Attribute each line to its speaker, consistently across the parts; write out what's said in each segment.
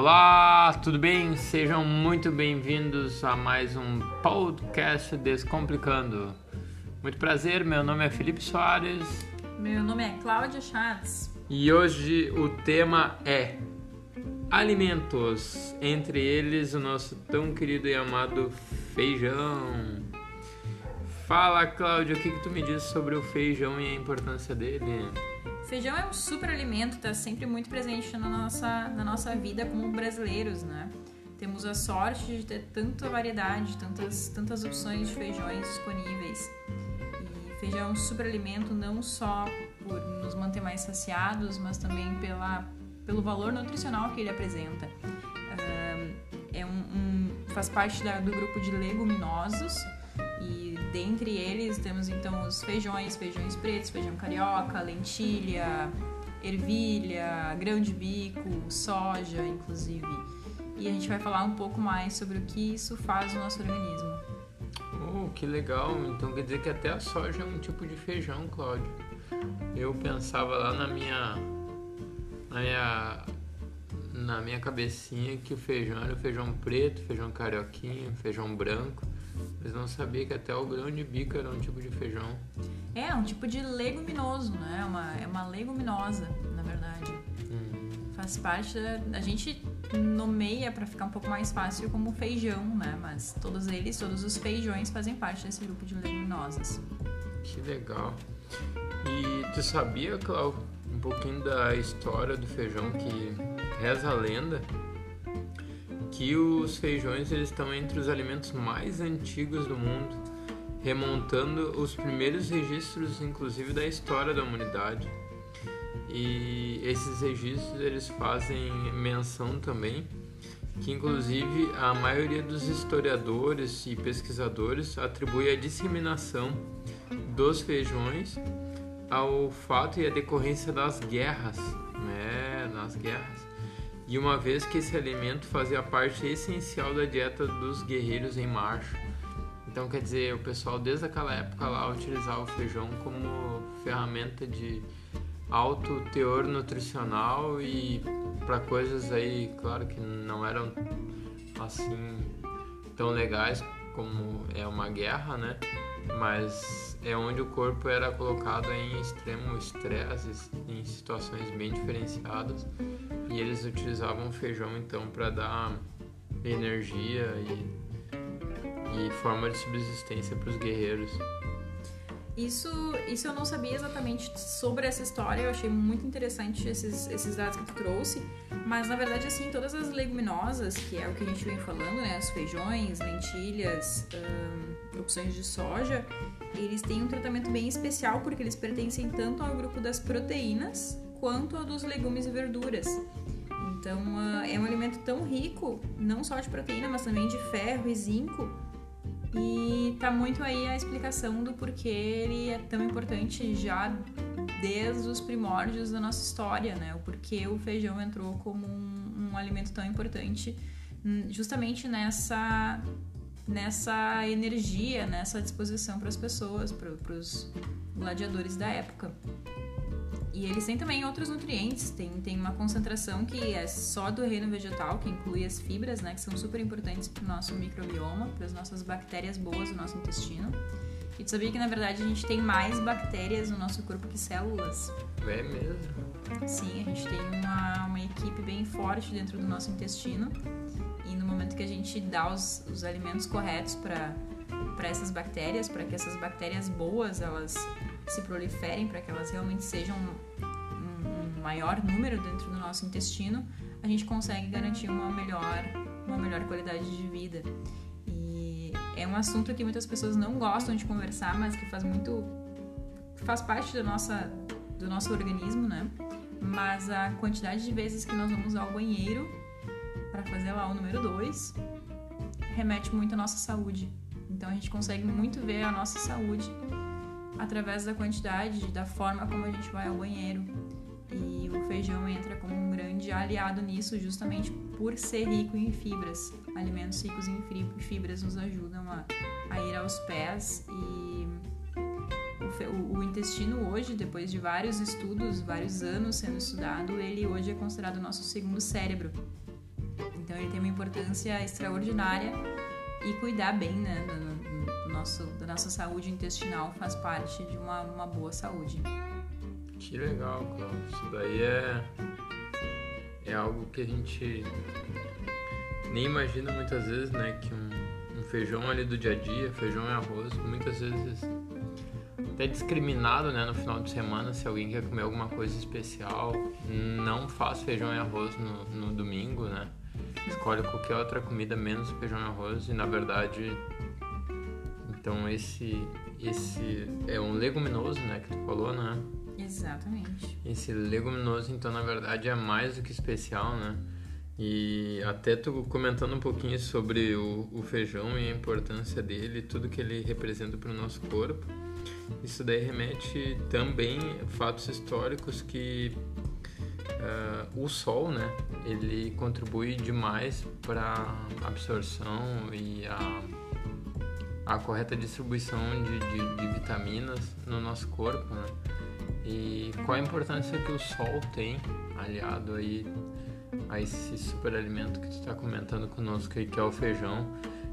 Speaker 1: Olá, tudo bem? Sejam muito bem-vindos a mais um podcast Descomplicando. Muito prazer, meu nome é Felipe Soares.
Speaker 2: Meu nome é Cláudia Chaves.
Speaker 1: E hoje o tema é alimentos, entre eles o nosso tão querido e amado feijão. Fala, Cláudia, o que, que tu me diz sobre o feijão e a importância dele?
Speaker 2: Feijão é um super alimento, está sempre muito presente na nossa, na nossa vida como brasileiros, né? Temos a sorte de ter tanta variedade, tantas, tantas opções de feijões disponíveis. E feijão é um super alimento não só por nos manter mais saciados, mas também pela, pelo valor nutricional que ele apresenta. é um, um faz parte da, do grupo de leguminosos dentre eles temos então os feijões, feijões pretos, feijão carioca, lentilha, ervilha, grão de bico, soja, inclusive. E a gente vai falar um pouco mais sobre o que isso faz no nosso organismo.
Speaker 1: Oh, que legal! Então quer dizer que até a soja é um tipo de feijão, Cláudio. Eu pensava lá na minha na minha na minha cabecinha que o feijão era o feijão preto, feijão carioquinho, feijão branco. Mas não sabia que até o grão de bico era um tipo de feijão.
Speaker 2: É, um tipo de leguminoso, né? É uma, é uma leguminosa, na verdade. Hum. Faz parte da. A gente nomeia para ficar um pouco mais fácil como feijão, né? Mas todos eles, todos os feijões fazem parte desse grupo de leguminosas.
Speaker 1: Que legal. E tu sabia, Cláudio, um pouquinho da história do feijão que reza a lenda que os feijões eles estão entre os alimentos mais antigos do mundo, remontando os primeiros registros, inclusive da história da humanidade. E esses registros eles fazem menção também que inclusive a maioria dos historiadores e pesquisadores atribui a disseminação dos feijões ao fato e à decorrência das guerras, né, nas guerras e uma vez que esse alimento fazia parte essencial da dieta dos guerreiros em marcha. Então, quer dizer, o pessoal desde aquela época lá utilizava o feijão como ferramenta de alto teor nutricional e para coisas aí, claro que não eram assim tão legais como é uma guerra, né? Mas é onde o corpo era colocado em extremo estresse, em situações bem diferenciadas e eles utilizavam feijão então para dar energia e, e forma de subsistência para os guerreiros.
Speaker 2: Isso, isso eu não sabia exatamente sobre essa história, eu achei muito interessante esses, esses dados que tu trouxe, mas na verdade, assim, todas as leguminosas, que é o que a gente vem falando, né, os feijões, lentilhas, hum, opções de soja, eles têm um tratamento bem especial porque eles pertencem tanto ao grupo das proteínas quanto ao dos legumes e verduras. Então, uh, é um alimento tão rico, não só de proteína, mas também de ferro e zinco. E tá muito aí a explicação do porquê ele é tão importante já desde os primórdios da nossa história, né? O porquê o feijão entrou como um, um alimento tão importante hum, justamente nessa nessa energia, nessa disposição para as pessoas, para os gladiadores da época. E eles têm também outros nutrientes, tem, tem uma concentração que é só do reino vegetal, que inclui as fibras, né, que são super importantes para o nosso microbioma, para as nossas bactérias boas do nosso intestino. E tu sabia que na verdade a gente tem mais bactérias no nosso corpo que células?
Speaker 1: É mesmo?
Speaker 2: Sim, a gente tem uma, uma equipe bem forte dentro do nosso intestino. E no momento que a gente dá os, os alimentos corretos para essas bactérias, para que essas bactérias boas elas se proliferem, para que elas realmente sejam um, um maior número dentro do nosso intestino, a gente consegue garantir uma melhor, uma melhor qualidade de vida. E é um assunto que muitas pessoas não gostam de conversar, mas que faz muito faz parte da nossa do nosso organismo, né? Mas a quantidade de vezes que nós vamos ao banheiro para fazer lá o número 2 remete muito à nossa saúde. Então a gente consegue muito ver a nossa saúde através da quantidade, da forma como a gente vai ao banheiro. E o feijão entra como um grande aliado nisso, justamente por ser rico em fibras. Alimentos ricos em fibras nos ajudam a, a ir aos pés e o, o, intestino hoje, depois de vários estudos, vários anos sendo estudado, ele hoje é considerado o nosso segundo cérebro. Então ele tem uma importância extraordinária e cuidar bem né, nosso, da nossa saúde intestinal faz parte de uma, uma boa saúde.
Speaker 1: Que legal, Cláudio. Isso daí é, é algo que a gente nem imagina muitas vezes, né? Que um, um feijão ali do dia a dia, feijão e arroz, muitas vezes até discriminado, né? No final de semana, se alguém quer comer alguma coisa especial, não faz feijão e arroz no, no domingo, né? Escolhe qualquer outra comida menos feijão e arroz e na verdade, então esse esse é um leguminoso, né? Que tu falou, né?
Speaker 2: Exatamente.
Speaker 1: Esse leguminoso, então, na verdade, é mais do que especial, né? E até tu comentando um pouquinho sobre o, o feijão e a importância dele, tudo que ele representa para o nosso corpo. Isso daí remete também a fatos históricos que uh, o sol, né, ele contribui demais para absorção e a, a correta distribuição de, de, de vitaminas no nosso corpo, né? E qual a importância que o sol tem aliado aí a esse superalimento que tu está comentando conosco aí, que é o feijão?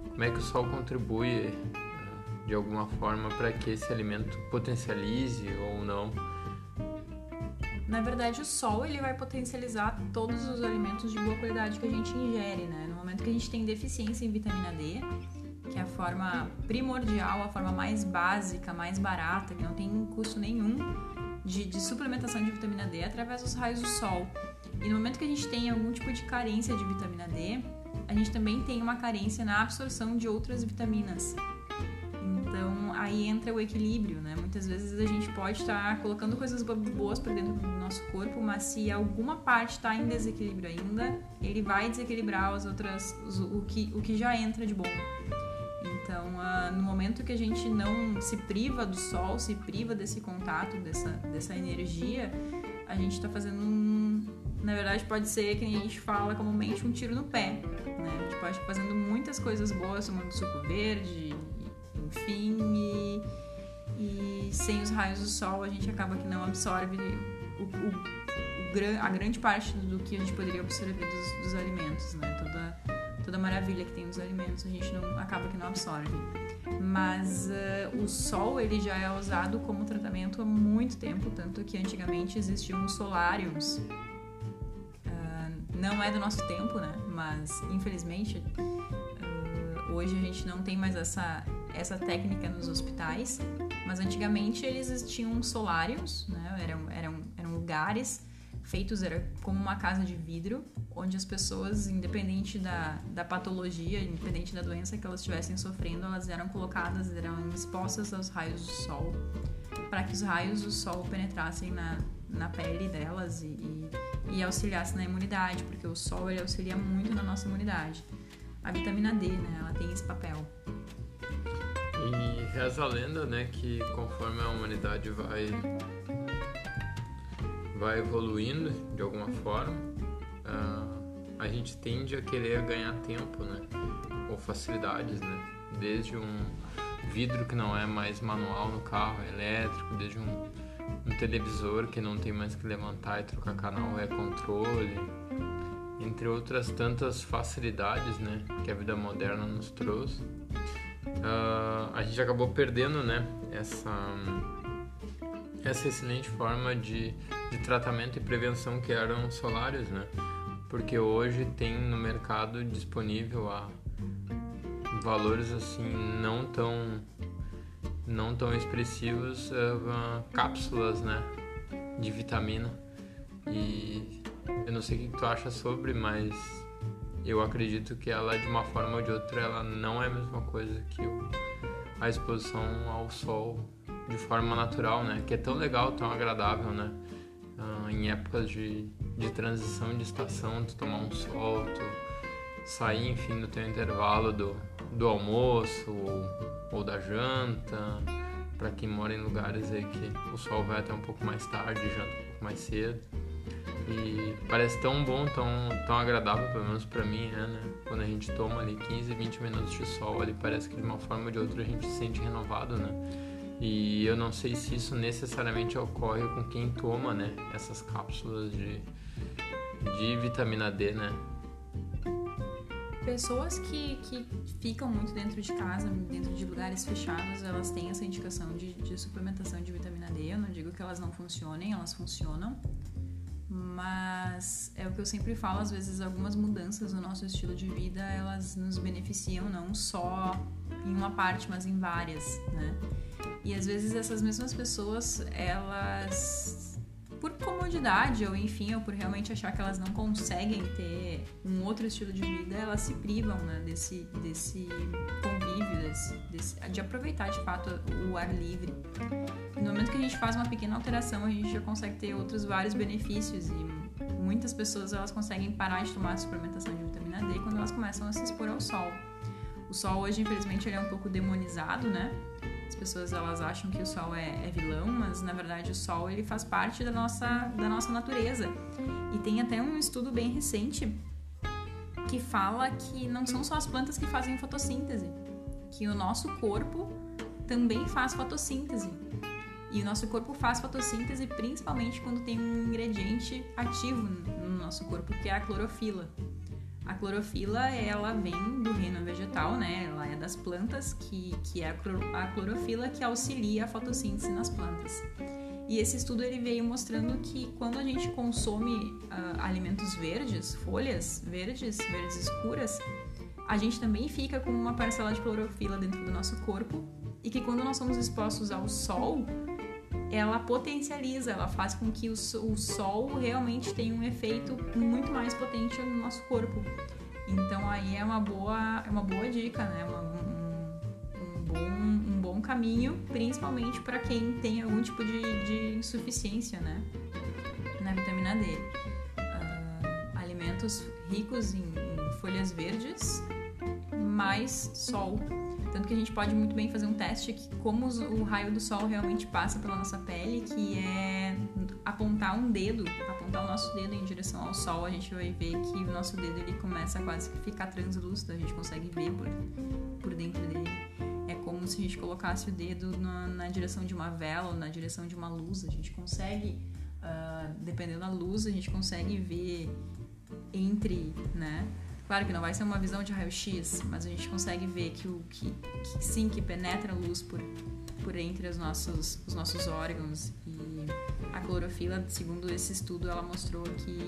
Speaker 1: Como é que o sol contribui eh, de alguma forma para que esse alimento potencialize ou não?
Speaker 2: Na verdade, o sol ele vai potencializar todos os alimentos de boa qualidade que a gente ingere, né? No momento que a gente tem deficiência em vitamina D, que é a forma primordial, a forma mais básica, mais barata, que não tem custo nenhum, de, de, suplementação de vitamina D através dos raios do sol. E no momento que a gente tem algum tipo de carência de vitamina D, a gente também tem uma carência na absorção de outras vitaminas. Então aí entra o equilíbrio, né? Muitas vezes a gente pode estar tá colocando coisas boas para dentro do nosso corpo, mas se alguma parte está em desequilíbrio ainda, ele vai desequilibrar as outras, o, que, o que já entra de bom. No momento que a gente não se priva do sol, se priva desse contato, dessa, dessa energia, a gente está fazendo um. Na verdade, pode ser que a gente fala comumente um tiro no pé. Né? A gente pode estar fazendo muitas coisas boas, tomando suco verde, enfim, e, e sem os raios do sol a gente acaba que não absorve o, o, o, a grande parte do que a gente poderia absorver dos, dos alimentos, né? Toda, toda a maravilha que tem nos alimentos, a gente não acaba que não absorve. Mas uh, o sol ele já é usado como tratamento há muito tempo, tanto que antigamente existiam solários. Uh, não é do nosso tempo, né? Mas infelizmente uh, hoje a gente não tem mais essa essa técnica nos hospitais, mas antigamente eles tinham solários, né? Eram, eram, eram lugares feitos era como uma casa de vidro, onde as pessoas, independente da, da patologia, independente da doença que elas estivessem sofrendo, elas eram colocadas, eram expostas aos raios do sol, para que os raios do sol penetrassem na, na pele delas e, e, e auxiliassem na imunidade, porque o sol ele auxilia muito na nossa imunidade. A vitamina D, né, ela tem esse papel.
Speaker 1: E reza a lenda, né, que conforme a humanidade vai vai evoluindo de alguma forma, uh, a gente tende a querer ganhar tempo, né? Ou facilidades, né? Desde um vidro que não é mais manual no carro, é elétrico, desde um, um televisor que não tem mais que levantar e trocar canal, é controle, entre outras tantas facilidades, né? Que a vida moderna nos trouxe. Uh, a gente acabou perdendo, né? Essa essa excelente forma de, de tratamento e prevenção que eram solários, né? Porque hoje tem no mercado disponível a valores assim não tão não tão expressivos uh, cápsulas, né, de vitamina. E eu não sei o que tu acha sobre, mas eu acredito que ela de uma forma ou de outra ela não é a mesma coisa que a exposição ao sol de forma natural, né? Que é tão legal, tão agradável, né? Uh, em épocas de, de transição de estação, tu tomar um sol, tu sair, enfim, no teu intervalo do, do almoço ou, ou da janta, para quem mora em lugares aí que o sol vai até um pouco mais tarde, janta um pouco mais cedo. E parece tão bom, tão, tão agradável, pelo menos para mim, é, né? Quando a gente toma ali 15, 20 minutos de sol, ali parece que de uma forma ou de outra a gente se sente renovado, né? E eu não sei se isso necessariamente ocorre com quem toma, né, essas cápsulas de, de vitamina D, né?
Speaker 2: Pessoas que, que ficam muito dentro de casa, dentro de lugares fechados, elas têm essa indicação de, de suplementação de vitamina D. Eu não digo que elas não funcionem, elas funcionam. Mas é o que eu sempre falo, às vezes algumas mudanças no nosso estilo de vida, elas nos beneficiam não só em uma parte, mas em várias, né? E às vezes essas mesmas pessoas, elas por comodidade ou enfim, ou por realmente achar que elas não conseguem ter um outro estilo de vida, elas se privam né, desse, desse convívio, desse, desse, de aproveitar de fato o ar livre. no momento que a gente faz uma pequena alteração, a gente já consegue ter outros vários benefícios e muitas pessoas elas conseguem parar de tomar suplementação de vitamina D quando elas começam a se expor ao sol. O sol hoje, infelizmente, ele é um pouco demonizado, né? As pessoas elas acham que o sol é, é, vilão, mas na verdade o sol ele faz parte da nossa, da nossa natureza. E tem até um estudo bem recente que fala que não são só as plantas que fazem fotossíntese, que o nosso corpo também faz fotossíntese. E o nosso corpo faz fotossíntese principalmente quando tem um ingrediente ativo no nosso corpo, que é a clorofila. A clorofila, ela vem do reino vegetal, né? Ela é das plantas, que, que é a clorofila que auxilia a fotossíntese nas plantas. E esse estudo ele veio mostrando que quando a gente consome uh, alimentos verdes, folhas verdes, verdes escuras, a gente também fica com uma parcela de clorofila dentro do nosso corpo e que quando nós somos expostos ao sol, ela potencializa, ela faz com que o, o sol realmente tenha um efeito muito mais potente no nosso corpo. Então aí é uma boa, é uma boa dica, né? Uma, um, um, bom, um bom caminho, principalmente para quem tem algum tipo de, de insuficiência, né? Na vitamina D. Uh, alimentos ricos em, em folhas verdes, mais sol tanto que a gente pode muito bem fazer um teste aqui, como o raio do sol realmente passa pela nossa pele, que é apontar um dedo, apontar o nosso dedo em direção ao sol, a gente vai ver que o nosso dedo ele começa a quase ficar translúcido, a gente consegue ver por, por dentro dele. É como se a gente colocasse o dedo na, na direção de uma vela ou na direção de uma luz, a gente consegue, uh, dependendo da luz, a gente consegue ver entre, né? Claro que não vai ser uma visão de raio-x, mas a gente consegue ver que o que, que, sim que penetra a luz por por entre os nossos os nossos órgãos e a clorofila, segundo esse estudo, ela mostrou que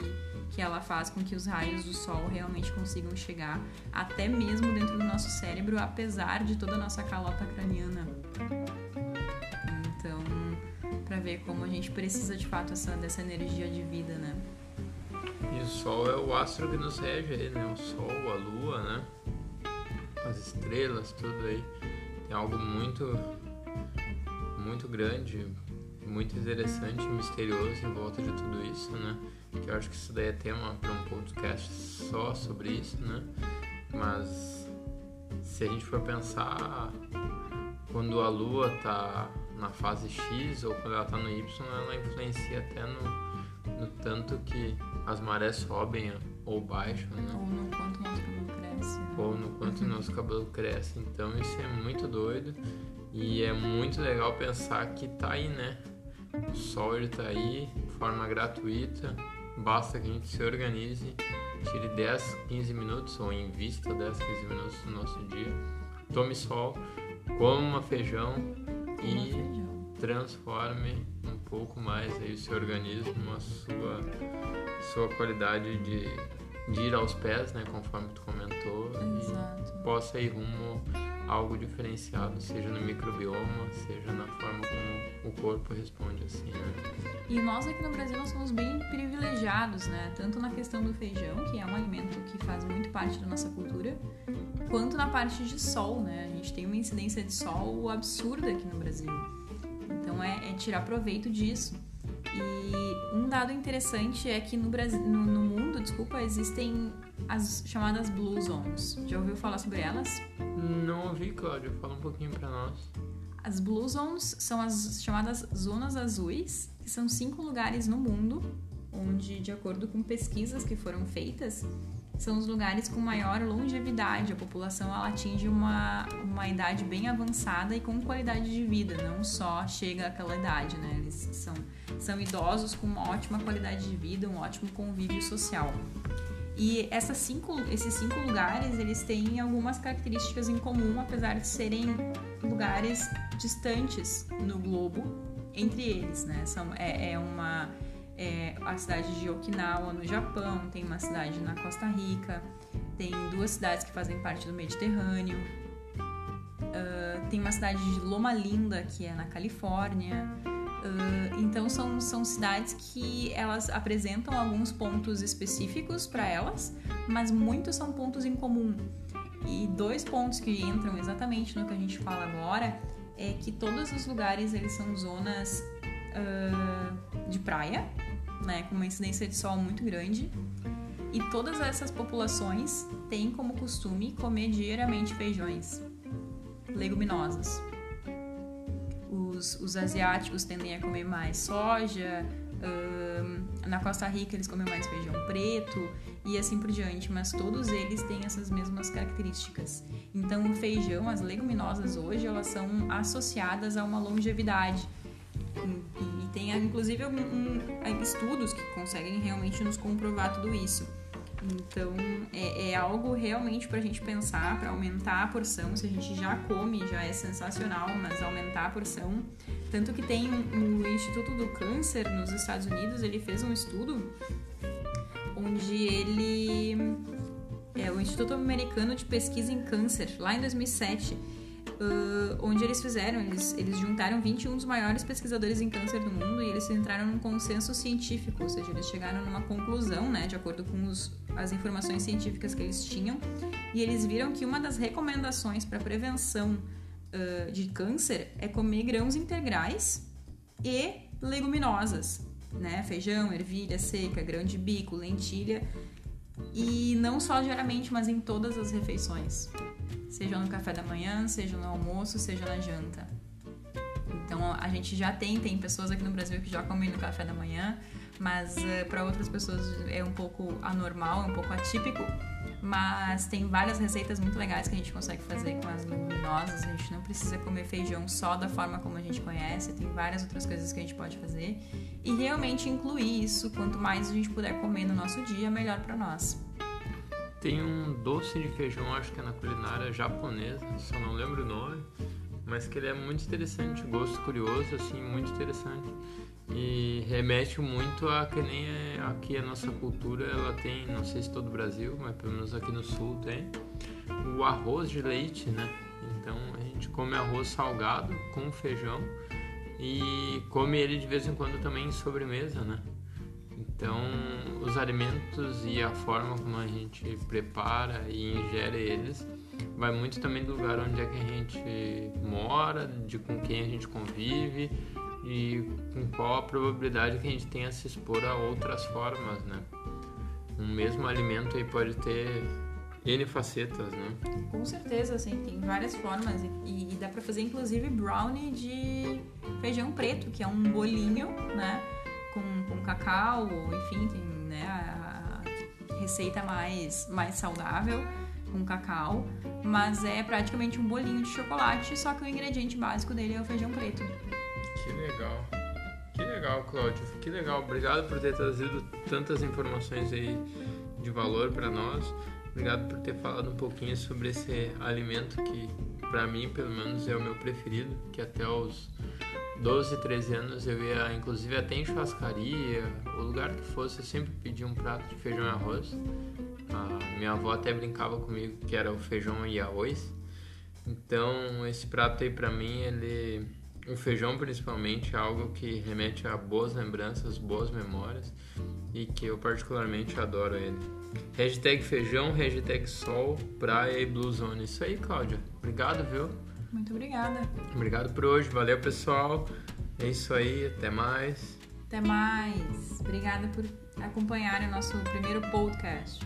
Speaker 2: que ela faz com que os raios do sol realmente consigam chegar até mesmo dentro do nosso cérebro, apesar de toda a nossa calota craniana. Então, para ver como a gente precisa de fato essa, dessa energia de vida, né?
Speaker 1: E o Sol é o astro que nos rege aí, né? O Sol, a Lua, né? As estrelas, tudo aí. Tem algo muito, muito grande, muito interessante e misterioso em volta de tudo isso, né? Que eu acho que isso daí é tema para um podcast só sobre isso, né? Mas se a gente for pensar quando a Lua tá na fase X ou quando ela tá no Y, ela influencia até no no tanto que as marés sobem ou baixam, né?
Speaker 2: Ou no quanto nosso cabelo cresce. Né?
Speaker 1: Ou no quanto nosso cabelo cresce. Então isso é muito doido e é muito legal pensar que tá aí, né? O sol ele tá aí, de forma gratuita, basta que a gente se organize, tire 10, 15 minutos ou invista 10, 15 minutos do nosso dia, tome sol, coma feijão e feijão. transforme pouco mais aí o seu organismo, a sua, sua qualidade de, de ir aos pés, né, conforme tu comentou,
Speaker 2: Exato.
Speaker 1: e possa ir rumo a algo diferenciado, seja no microbioma, seja na forma como o corpo responde assim, né?
Speaker 2: E nós aqui no Brasil nós somos bem privilegiados, né? Tanto na questão do feijão, que é um alimento que faz muito parte da nossa cultura, quanto na parte de sol, né? A gente tem uma incidência de sol absurda aqui no Brasil. Então é, é tirar proveito disso. E um dado interessante é que no, Brasil, no, no, mundo, desculpa, existem as chamadas Blue Zones. Já ouviu falar sobre elas?
Speaker 1: Não ouvi, Cláudia. Fala um pouquinho para nós.
Speaker 2: As Blue Zones são as chamadas zonas azuis, que são cinco lugares no mundo onde, de acordo com pesquisas que foram feitas, são os lugares com maior longevidade. A população ela atinge uma, uma idade bem avançada e com qualidade de vida, não só chega àquela idade, né? Eles são, são idosos com uma ótima qualidade de vida, um ótimo convívio social. E essas cinco, esses cinco lugares, eles têm algumas características em comum, apesar de serem lugares distantes no globo entre eles, né? São, é, é uma é, a cidade de Okinawa no Japão, tem uma cidade na Costa Rica, tem duas cidades que fazem parte do Mediterrâneo, uh, tem uma cidade de Loma Linda que é na Califórnia. Uh, então são, são cidades que elas apresentam alguns pontos específicos para elas, mas muitos são pontos em comum. E dois pontos que entram exatamente no que a gente fala agora é que todos os lugares eles são zonas uh, de praia, né, com uma incidência de sol muito grande. E todas essas populações têm como costume comer diariamente feijões, leguminosas. Os, os asiáticos tendem a comer mais soja, na Costa Rica eles comem mais feijão preto e assim por diante, mas todos eles têm essas mesmas características. Então o feijão, as leguminosas hoje, elas são associadas a uma longevidade. E, e tem inclusive um, um, estudos que conseguem realmente nos comprovar tudo isso. Então é, é algo realmente para a gente pensar, para aumentar a porção. Se a gente já come, já é sensacional, mas aumentar a porção. Tanto que tem o Instituto do Câncer nos Estados Unidos, ele fez um estudo onde ele. É, o Instituto Americano de Pesquisa em Câncer, lá em 2007 uh, onde eles fizeram, eles, eles juntaram 21 dos maiores pesquisadores em câncer do mundo e eles entraram num consenso científico, ou seja, eles chegaram numa conclusão, né, de acordo com os, as informações científicas que eles tinham, e eles viram que uma das recomendações para prevenção uh, de câncer é comer grãos integrais e leguminosas, né, feijão, ervilha seca, grão de bico, lentilha, e não só diariamente, mas em todas as refeições seja no café da manhã, seja no almoço, seja na janta. Então a gente já tem, tem pessoas aqui no Brasil que já comem no café da manhã, mas eh, para outras pessoas é um pouco anormal, é um pouco atípico. Mas tem várias receitas muito legais que a gente consegue fazer com as leguminosas. A gente não precisa comer feijão só da forma como a gente conhece, tem várias outras coisas que a gente pode fazer. E realmente incluir isso, quanto mais a gente puder comer no nosso dia, melhor para nós.
Speaker 1: Tem um doce de feijão, acho que é na culinária japonesa, só não lembro o nome, mas que ele é muito interessante, gosto curioso, assim, muito interessante. E remete muito a que nem é, aqui a nossa cultura, ela tem, não sei se todo o Brasil, mas pelo menos aqui no sul tem, o arroz de leite, né? Então a gente come arroz salgado com feijão e come ele de vez em quando também em sobremesa, né? Então, os alimentos e a forma como a gente prepara e ingere eles vai muito também do lugar onde é que a gente mora, de com quem a gente convive e com qual a probabilidade que a gente tenha se expor a outras formas, né? Um mesmo alimento aí pode ter N facetas, né?
Speaker 2: Com certeza, assim, tem várias formas e, e dá para fazer inclusive brownie de feijão preto, que é um bolinho, né? Com, com cacau, enfim, tem né, a receita mais, mais saudável com cacau, mas é praticamente um bolinho de chocolate, só que o ingrediente básico dele é o feijão preto.
Speaker 1: Que legal. Que legal, Cláudio. Que legal. Obrigado por ter trazido tantas informações aí de valor para nós. Obrigado por ter falado um pouquinho sobre esse alimento que, para mim, pelo menos, é o meu preferido, que até os 12, 13 anos eu ia inclusive até em churrascaria, o lugar que fosse, eu sempre pedia um prato de feijão e arroz. A minha avó até brincava comigo que era o feijão e arroz. Então, esse prato aí pra mim, ele. O feijão, principalmente, é algo que remete a boas lembranças, boas memórias e que eu particularmente adoro ele. Hashtag feijão, hashtag sol, praia e bluezone. Isso aí, Cláudia. Obrigado, viu?
Speaker 2: Muito obrigada.
Speaker 1: Obrigado por hoje. Valeu, pessoal. É isso aí. Até mais.
Speaker 2: Até mais. Obrigada por acompanhar o nosso primeiro podcast.